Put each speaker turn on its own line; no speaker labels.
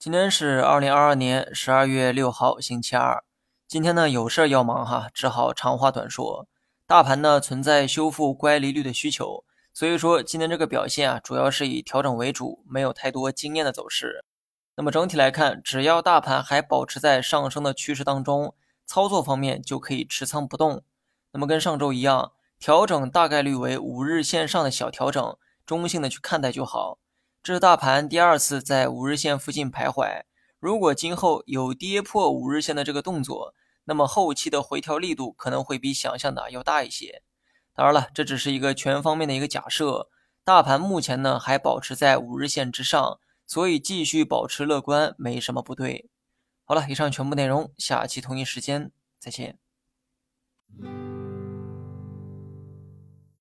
今天是二零二二年十二月六号，星期二。今天呢有事儿要忙哈，只好长话短说。大盘呢存在修复乖离率的需求，所以说今天这个表现啊，主要是以调整为主，没有太多惊艳的走势。那么整体来看，只要大盘还保持在上升的趋势当中，操作方面就可以持仓不动。那么跟上周一样，调整大概率为五日线上的小调整，中性的去看待就好。这是大盘第二次在五日线附近徘徊。如果今后有跌破五日线的这个动作，那么后期的回调力度可能会比想象的要大一些。当然了，这只是一个全方面的一个假设。大盘目前呢还保持在五日线之上，所以继续保持乐观没什么不对。好了，以上全部内容，下期同一时间再见。